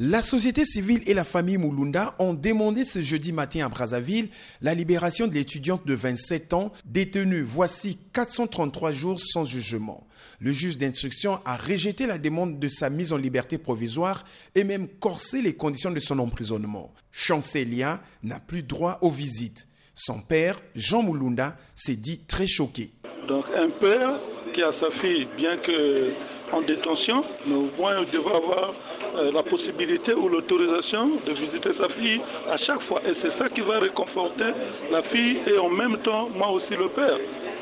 La société civile et la famille Moulunda ont demandé ce jeudi matin à Brazzaville la libération de l'étudiante de 27 ans détenue voici 433 jours sans jugement. Le juge d'instruction a rejeté la demande de sa mise en liberté provisoire et même corsé les conditions de son emprisonnement. Chancelia n'a plus droit aux visites. Son père, Jean Moulunda, s'est dit très choqué. Donc un père qui a sa fille, bien que en détention, mais au moins il devrait avoir euh, la possibilité ou l'autorisation de visiter sa fille à chaque fois. Et c'est ça qui va réconforter la fille et en même temps, moi aussi le père.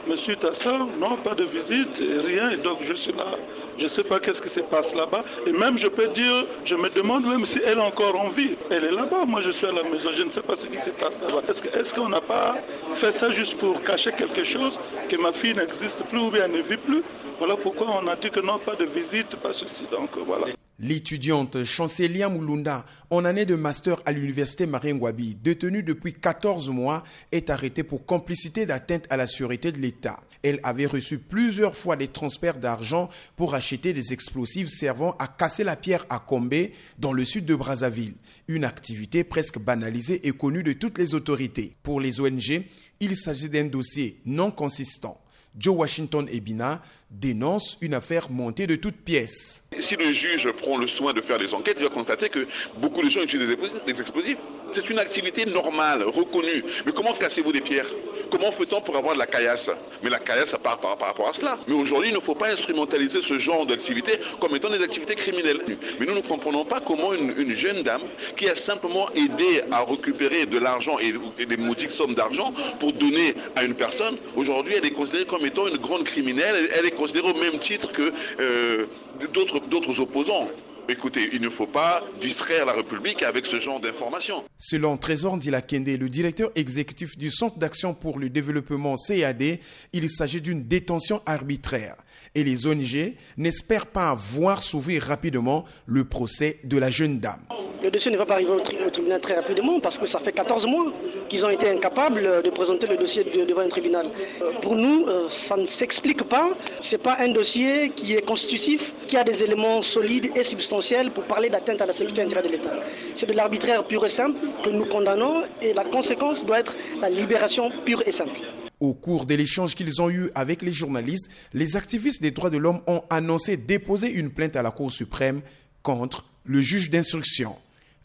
À ça, non, pas de visite, rien. Et donc je suis là. Je ne sais pas qu'est-ce qui se passe là-bas. Et même, je peux dire, je me demande même si elle est encore en vie. Elle est là-bas. Moi, je suis à la maison. Je ne sais pas ce qui se passe là-bas. Est-ce qu'on n'a pas fait ça juste pour cacher quelque chose, que ma fille n'existe plus ou bien ne vit plus? Voilà pourquoi on a dit que non, pas de visite, pas ceci. Donc voilà. L'étudiante Chancelia Moulunda, en année de master à l'université Ngwabi, détenue depuis 14 mois, est arrêtée pour complicité d'atteinte à la sûreté de l'État. Elle avait reçu plusieurs fois des transferts d'argent pour acheter des explosifs servant à casser la pierre à Combé, dans le sud de Brazzaville. Une activité presque banalisée et connue de toutes les autorités. Pour les ONG, il s'agit d'un dossier non consistant. Joe Washington Ebina dénonce une affaire montée de toutes pièces. Si le juge prend le soin de faire des enquêtes, il va constater que beaucoup de gens utilisent des explosifs. C'est une activité normale, reconnue. Mais comment cassez-vous des pierres? Comment fait-on pour avoir de la caillasse? Mais la caillasse, ça part par, rapport à cela. Mais aujourd'hui, il ne faut pas instrumentaliser ce genre d'activité comme étant des activités criminelles. Mais nous ne comprenons pas comment une, jeune dame qui a simplement aidé à récupérer de l'argent et, des modiques sommes d'argent pour donner à une personne, aujourd'hui, elle est considérée comme étant une grande criminelle. Elle est considérée au même titre que euh, d'autres opposants. Écoutez, il ne faut pas distraire la République avec ce genre d'informations. Selon Trésor Ndilakende, le directeur exécutif du Centre d'action pour le développement CAD, il s'agit d'une détention arbitraire. Et les ONG n'espèrent pas voir s'ouvrir rapidement le procès de la jeune dame. Le dossier ne va pas arriver au, tribunal très rapidement parce que ça fait 14 mois qu'ils ont été incapables de présenter le dossier devant un tribunal. Euh, pour nous, euh, ça ne s'explique pas. Ce n'est pas un dossier qui est constitutif, qui a des éléments solides et substantiels pour parler d'atteinte à la sécurité intérieure de l'État. C'est de l'arbitraire pur et simple que nous condamnons et la conséquence doit être la libération pure et simple. Au cours de l'échange qu'ils ont eu avec les journalistes, les activistes des droits de l'homme ont annoncé déposer une plainte à la Cour suprême contre le juge d'instruction.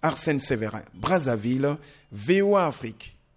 Arsène Séverin, Brazzaville, VOA Afrique.